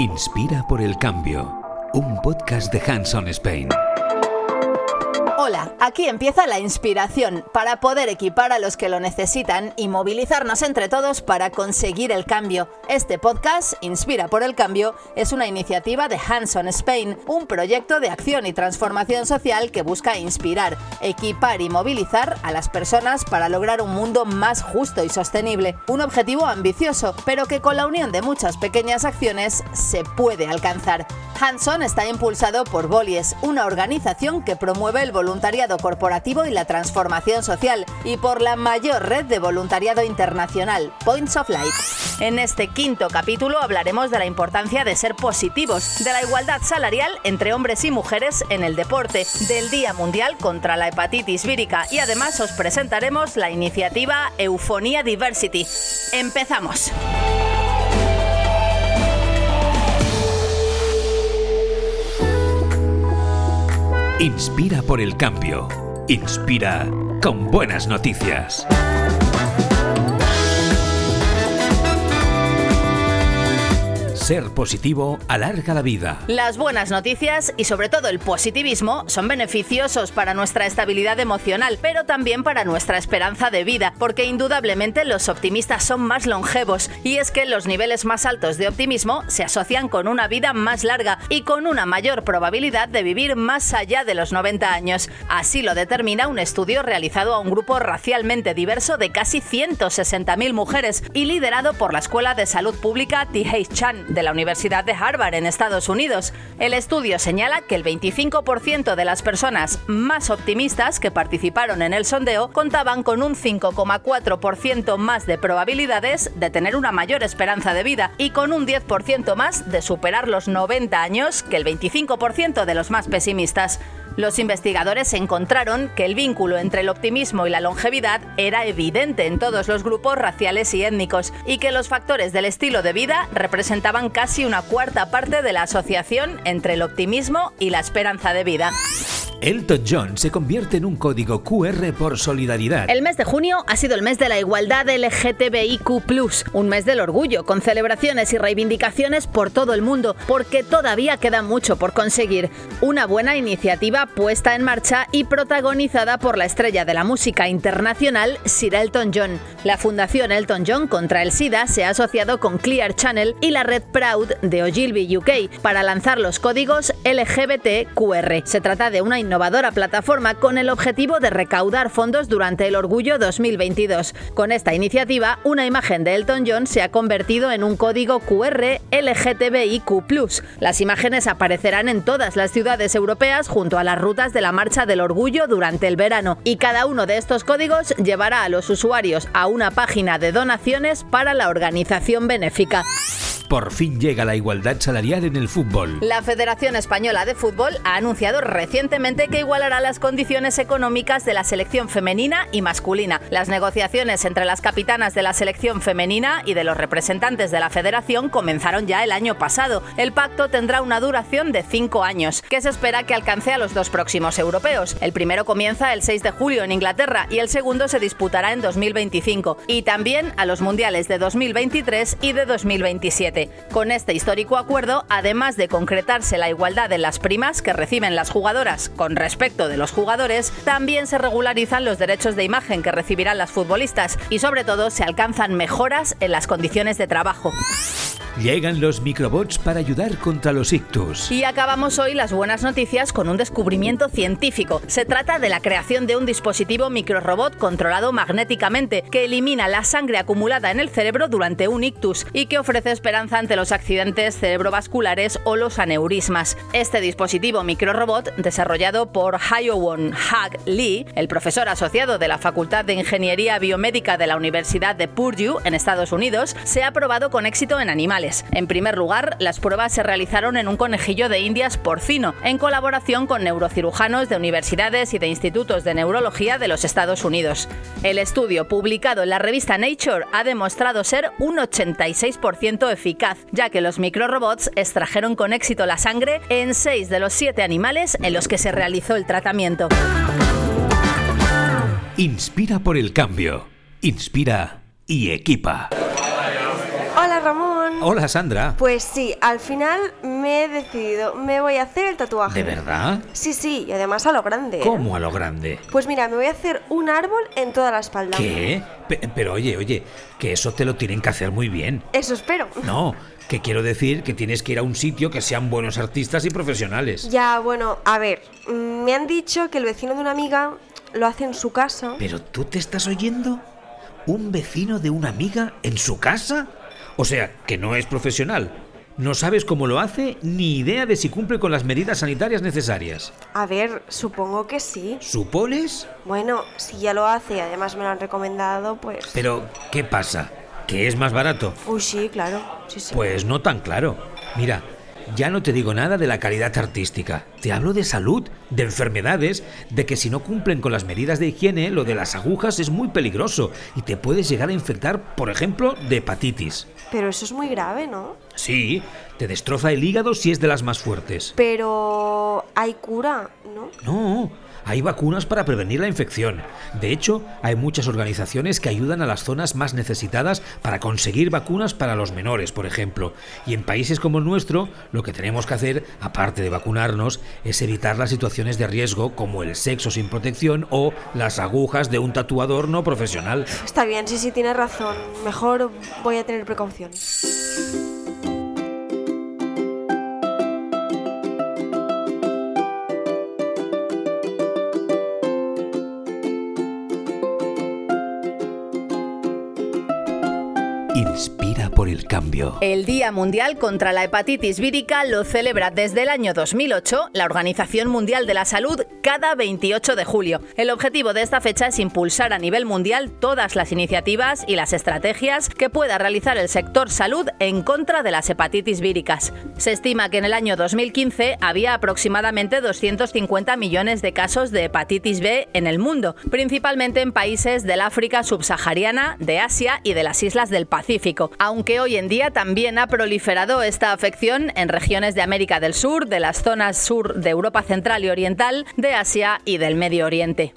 Inspira por el cambio. Un podcast de Hanson Spain. Aquí empieza la inspiración para poder equipar a los que lo necesitan y movilizarnos entre todos para conseguir el cambio. Este podcast, Inspira por el Cambio, es una iniciativa de Hanson Spain, un proyecto de acción y transformación social que busca inspirar, equipar y movilizar a las personas para lograr un mundo más justo y sostenible. Un objetivo ambicioso, pero que con la unión de muchas pequeñas acciones se puede alcanzar. Hanson está impulsado por Bolies, una organización que promueve el voluntariado corporativo y la transformación social, y por la mayor red de voluntariado internacional, Points of Light. En este quinto capítulo hablaremos de la importancia de ser positivos, de la igualdad salarial entre hombres y mujeres en el deporte, del Día Mundial contra la Hepatitis Vírica y además os presentaremos la iniciativa Eufonía Diversity. ¡Empezamos! Inspira por el cambio. Inspira con buenas noticias. Ser positivo alarga la vida. Las buenas noticias y sobre todo el positivismo son beneficiosos para nuestra estabilidad emocional, pero también para nuestra esperanza de vida, porque indudablemente los optimistas son más longevos y es que los niveles más altos de optimismo se asocian con una vida más larga y con una mayor probabilidad de vivir más allá de los 90 años. Así lo determina un estudio realizado a un grupo racialmente diverso de casi 160.000 mujeres y liderado por la Escuela de Salud Pública T.H. Chan de la Universidad de Harvard en Estados Unidos. El estudio señala que el 25% de las personas más optimistas que participaron en el sondeo contaban con un 5,4% más de probabilidades de tener una mayor esperanza de vida y con un 10% más de superar los 90 años que el 25% de los más pesimistas. Los investigadores encontraron que el vínculo entre el optimismo y la longevidad era evidente en todos los grupos raciales y étnicos y que los factores del estilo de vida representaban casi una cuarta parte de la asociación entre el optimismo y la esperanza de vida. Elton John se convierte en un código QR por solidaridad. El mes de junio ha sido el mes de la igualdad LGTBIQ, un mes del orgullo, con celebraciones y reivindicaciones por todo el mundo, porque todavía queda mucho por conseguir. Una buena iniciativa puesta en marcha y protagonizada por la estrella de la música internacional, Sir Elton John. La Fundación Elton John contra el SIDA se ha asociado con Clear Channel y la red Proud de Ogilvy UK para lanzar los códigos LGBTQR. Se trata de una innovadora plataforma con el objetivo de recaudar fondos durante el Orgullo 2022. Con esta iniciativa, una imagen de Elton John se ha convertido en un código QR LGTBIQ. Las imágenes aparecerán en todas las ciudades europeas junto a las rutas de la Marcha del Orgullo durante el verano y cada uno de estos códigos llevará a los usuarios a una página de donaciones para la organización benéfica. Por fin llega la igualdad salarial en el fútbol. La Federación Española de Fútbol ha anunciado recientemente que igualará las condiciones económicas de la selección femenina y masculina. Las negociaciones entre las capitanas de la selección femenina y de los representantes de la federación comenzaron ya el año pasado. El pacto tendrá una duración de cinco años, que se espera que alcance a los dos próximos europeos. El primero comienza el 6 de julio en Inglaterra y el segundo se disputará en 2025, y también a los mundiales de 2023 y de 2027. Con este histórico acuerdo, además de concretarse la igualdad en las primas que reciben las jugadoras con respecto de los jugadores, también se regularizan los derechos de imagen que recibirán las futbolistas y sobre todo se alcanzan mejoras en las condiciones de trabajo. Llegan los microbots para ayudar contra los ictus. Y acabamos hoy las buenas noticias con un descubrimiento científico. Se trata de la creación de un dispositivo microrobot controlado magnéticamente que elimina la sangre acumulada en el cerebro durante un ictus y que ofrece esperanza ante los accidentes cerebrovasculares o los aneurismas. Este dispositivo microrobot, desarrollado por Hyowon Hag Lee, el profesor asociado de la Facultad de Ingeniería Biomédica de la Universidad de Purdue en Estados Unidos, se ha probado con éxito en animales. En primer lugar, las pruebas se realizaron en un conejillo de indias porcino, en colaboración con neurocirujanos de universidades y de institutos de neurología de los Estados Unidos. El estudio publicado en la revista Nature ha demostrado ser un 86% eficaz, ya que los microrobots extrajeron con éxito la sangre en 6 de los 7 animales en los que se realizó el tratamiento. Inspira por el cambio. Inspira y equipa. Hola Sandra. Pues sí, al final me he decidido, me voy a hacer el tatuaje. ¿De verdad? Sí, sí, y además a lo grande. ¿eh? ¿Cómo a lo grande? Pues mira, me voy a hacer un árbol en toda la espalda. ¿Qué? Pe- pero oye, oye, que eso te lo tienen que hacer muy bien. Eso espero. No, que quiero decir que tienes que ir a un sitio que sean buenos artistas y profesionales. Ya, bueno, a ver, me han dicho que el vecino de una amiga lo hace en su casa. ¿Pero tú te estás oyendo? ¿Un vecino de una amiga en su casa? O sea, que no es profesional. No sabes cómo lo hace ni idea de si cumple con las medidas sanitarias necesarias. A ver, supongo que sí. ¿Supones? Bueno, si ya lo hace y además me lo han recomendado, pues... Pero, ¿qué pasa? ¿Que es más barato? Uy, sí, claro. Sí, sí. Pues no tan claro. Mira, ya no te digo nada de la calidad artística. Te hablo de salud, de enfermedades, de que si no cumplen con las medidas de higiene, lo de las agujas es muy peligroso y te puedes llegar a infectar, por ejemplo, de hepatitis. Pero eso es muy grave, ¿no? Sí, te destroza el hígado si es de las más fuertes. Pero hay cura, ¿no? No, hay vacunas para prevenir la infección. De hecho, hay muchas organizaciones que ayudan a las zonas más necesitadas para conseguir vacunas para los menores, por ejemplo. Y en países como el nuestro, lo que tenemos que hacer, aparte de vacunarnos, es evitar las situaciones de riesgo como el sexo sin protección o las agujas de un tatuador no profesional. Está bien, sí, sí, tienes razón. Mejor voy a tener precaución. El cambio. El Día Mundial contra la Hepatitis Vírica lo celebra desde el año 2008 la Organización Mundial de la Salud cada 28 de julio. El objetivo de esta fecha es impulsar a nivel mundial todas las iniciativas y las estrategias que pueda realizar el sector salud en contra de las hepatitis víricas. Se estima que en el año 2015 había aproximadamente 250 millones de casos de hepatitis B en el mundo, principalmente en países del África subsahariana, de Asia y de las islas del Pacífico, aunque hoy en día también ha proliferado esta afección en regiones de América del Sur, de las zonas sur de Europa Central y Oriental, de Asia y del Medio Oriente.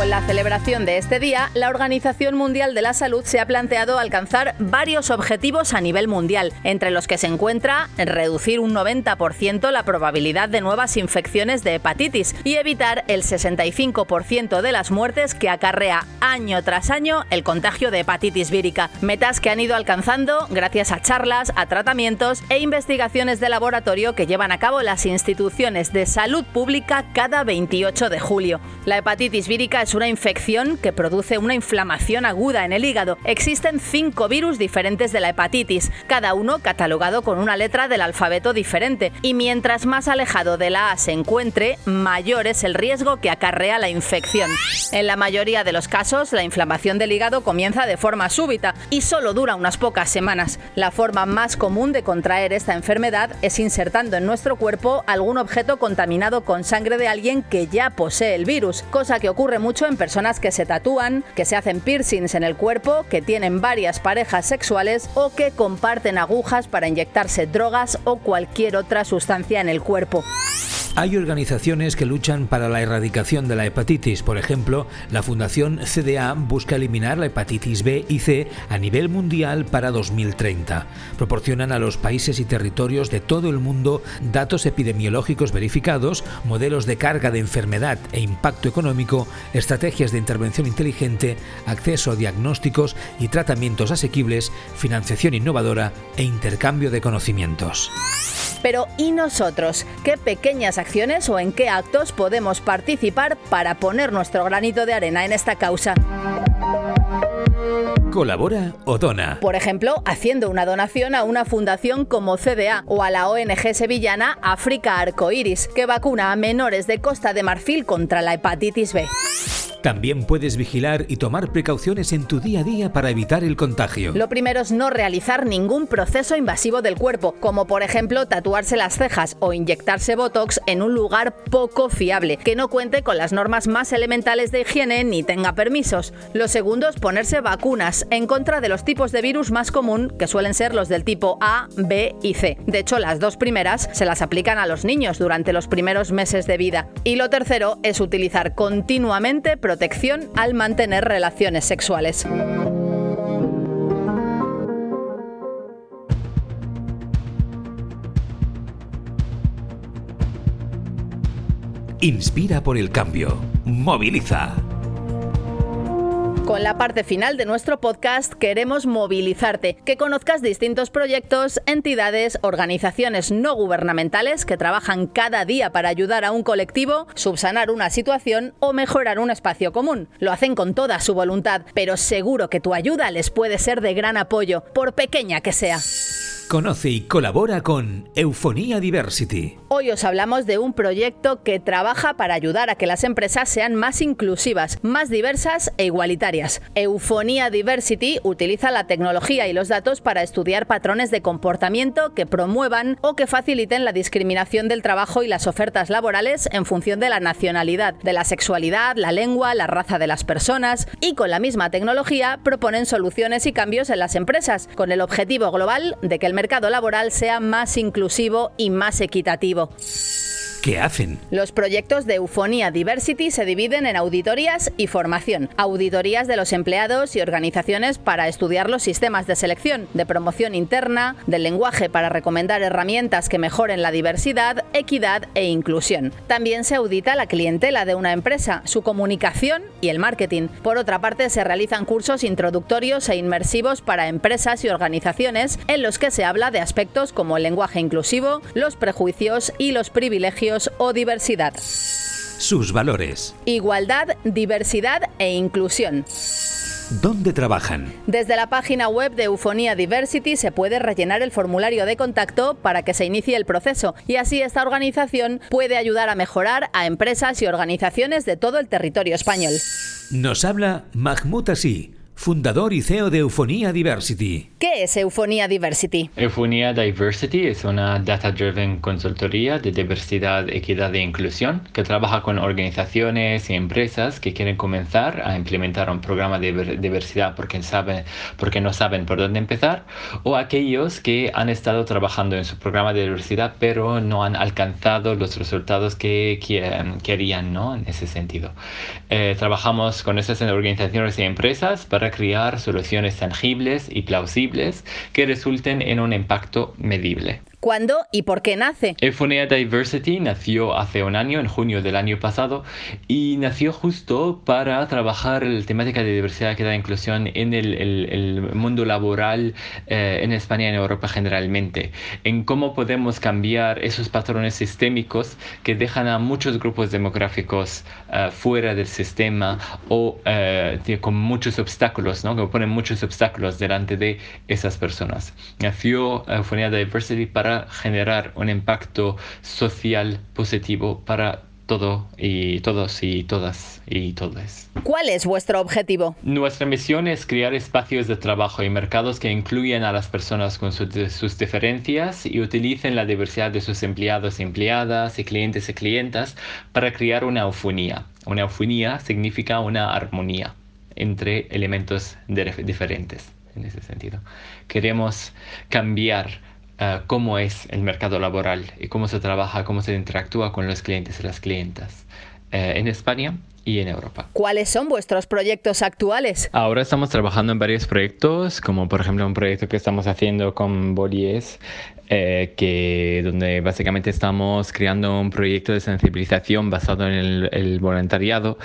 Con la celebración de este día, la Organización Mundial de la Salud se ha planteado alcanzar varios objetivos a nivel mundial, entre los que se encuentra reducir un 90% la probabilidad de nuevas infecciones de hepatitis y evitar el 65% de las muertes que acarrea año tras año el contagio de hepatitis vírica. Metas que han ido alcanzando gracias a charlas, a tratamientos e investigaciones de laboratorio que llevan a cabo las instituciones de salud pública cada 28 de julio. La hepatitis vírica es una infección que produce una inflamación aguda en el hígado. Existen cinco virus diferentes de la hepatitis, cada uno catalogado con una letra del alfabeto diferente, y mientras más alejado de la A se encuentre, mayor es el riesgo que acarrea la infección. En la mayoría de los casos, la inflamación del hígado comienza de forma súbita y solo dura unas pocas semanas. La forma más común de contraer esta enfermedad es insertando en nuestro cuerpo algún objeto contaminado con sangre de alguien que ya posee el virus, cosa que ocurre mucho en personas que se tatúan, que se hacen piercings en el cuerpo, que tienen varias parejas sexuales o que comparten agujas para inyectarse drogas o cualquier otra sustancia en el cuerpo. Hay organizaciones que luchan para la erradicación de la hepatitis. Por ejemplo, la Fundación CDA busca eliminar la hepatitis B y C a nivel mundial para 2030. Proporcionan a los países y territorios de todo el mundo datos epidemiológicos verificados, modelos de carga de enfermedad e impacto económico, estrategias de intervención inteligente, acceso a diagnósticos y tratamientos asequibles, financiación innovadora e intercambio de conocimientos. Pero ¿y nosotros? ¿Qué pequeñas acciones o en qué actos podemos participar para poner nuestro granito de arena en esta causa? Colabora o dona. Por ejemplo, haciendo una donación a una fundación como CDA o a la ONG sevillana África Arcoiris, que vacuna a menores de Costa de Marfil contra la hepatitis B. También puedes vigilar y tomar precauciones en tu día a día para evitar el contagio. Lo primero es no realizar ningún proceso invasivo del cuerpo, como por ejemplo tatuarse las cejas o inyectarse Botox en un lugar poco fiable, que no cuente con las normas más elementales de higiene ni tenga permisos. Lo segundo es ponerse vacunas en contra de los tipos de virus más común, que suelen ser los del tipo A, B y C. De hecho, las dos primeras se las aplican a los niños durante los primeros meses de vida. Y lo tercero es utilizar continuamente protección al mantener relaciones sexuales. Inspira por el cambio. Moviliza. Con la parte final de nuestro podcast queremos movilizarte, que conozcas distintos proyectos, entidades, organizaciones no gubernamentales que trabajan cada día para ayudar a un colectivo, subsanar una situación o mejorar un espacio común. Lo hacen con toda su voluntad, pero seguro que tu ayuda les puede ser de gran apoyo, por pequeña que sea. Conoce y colabora con Eufonía Diversity. Hoy os hablamos de un proyecto que trabaja para ayudar a que las empresas sean más inclusivas, más diversas e igualitarias. Eufonía Diversity utiliza la tecnología y los datos para estudiar patrones de comportamiento que promuevan o que faciliten la discriminación del trabajo y las ofertas laborales en función de la nacionalidad, de la sexualidad, la lengua, la raza de las personas y con la misma tecnología proponen soluciones y cambios en las empresas con el objetivo global de que el mercado laboral sea más inclusivo y más equitativo. ¿Qué hacen? Los proyectos de Eufonía Diversity se dividen en auditorías y formación. Auditorías de los empleados y organizaciones para estudiar los sistemas de selección, de promoción interna, del lenguaje para recomendar herramientas que mejoren la diversidad, equidad e inclusión. También se audita la clientela de una empresa, su comunicación y el marketing. Por otra parte, se realizan cursos introductorios e inmersivos para empresas y organizaciones en los que se habla de aspectos como el lenguaje inclusivo, los prejuicios y los privilegios o diversidad. Sus valores. Igualdad, diversidad e inclusión. ¿Dónde trabajan? Desde la página web de Eufonía Diversity se puede rellenar el formulario de contacto para que se inicie el proceso y así esta organización puede ayudar a mejorar a empresas y organizaciones de todo el territorio español. Nos habla Mahmoud Así fundador y CEO de Eufonía Diversity. ¿Qué es Eufonía Diversity? Eufonía Diversity es una data-driven consultoría de diversidad, equidad e inclusión que trabaja con organizaciones y empresas que quieren comenzar a implementar un programa de diversidad porque, saben, porque no saben por dónde empezar o aquellos que han estado trabajando en su programa de diversidad pero no han alcanzado los resultados que querían ¿no? en ese sentido. Eh, trabajamos con esas organizaciones y empresas para crear soluciones tangibles y plausibles que resulten en un impacto medible. ¿Cuándo y por qué nace? Eufonía Diversity nació hace un año, en junio del año pasado, y nació justo para trabajar la temática de diversidad, equidad e inclusión en el, mundo laboral eh, en España y en Europa generalmente, en cómo podemos cambiar esos patrones sistémicos que dejan a muchos grupos demográficos eh, fuera del sistema o eh, con muchos obstáculos, ¿no? que ponen muchos obstáculos delante de esas personas. Nació Eufonía Diversity para generar un impacto social positivo para todo y todos y todas y todas. ¿Cuál es vuestro objetivo? Nuestra misión es crear espacios de trabajo y mercados que incluyan a las personas con sus diferencias y utilicen la diversidad de sus empleados y empleadas y clientes y clientas para crear una eufonía. Una eufonía significa una armonía entre elementos diferentes en ese sentido. Queremos cambiar Ah, cómo es el mercado laboral y cómo se trabaja, cómo se interactúa con los clientes y las clientas. Eh, en España y en Europa. ¿Cuáles son vuestros proyectos actuales? Ahora estamos trabajando en varios proyectos, como por ejemplo un proyecto que estamos haciendo con Bolies, eh, que, donde básicamente estamos creando un proyecto de sensibilización basado en el, voluntariado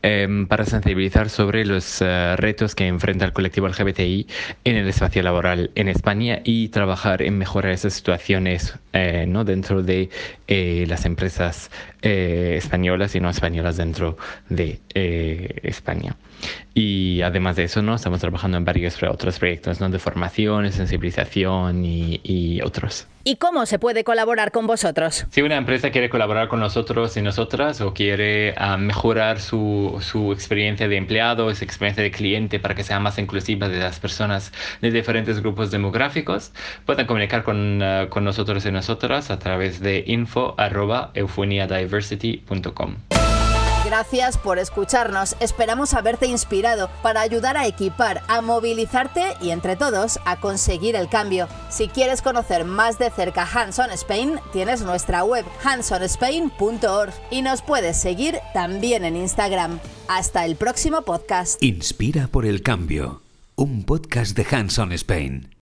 em, para sensibilizar sobre los eh, retos que enfrenta el colectivo LGBTI en el espacio laboral en España y trabajar en mejorar esas situaciones ¿no? dentro de las empresas españolas y no españolas dentro de eh, España. Y además de eso, ¿no? estamos trabajando en varios otros proyectos ¿no? de formación, sensibilización y, otros. ¿Y cómo se puede colaborar con vosotros? Si una empresa quiere colaborar con nosotros y nosotras o quiere ah, mejorar su, su, experiencia de empleado, su experiencia de cliente para que sea más inclusiva de las personas de diferentes grupos demográficos, pueden comunicar con, ah, con nosotros y nosotras a través de info.eufoniadiversity.com. Gracias por escucharnos. Esperamos haberte inspirado para ayudar a equipar, a movilizarte y entre todos a conseguir el cambio. Si quieres conocer más de cerca Hands on Spain, tienes nuestra web handsonspain.org y nos puedes seguir también en Instagram. Hasta el próximo podcast. Inspira por el cambio. Un podcast de Hands on Spain.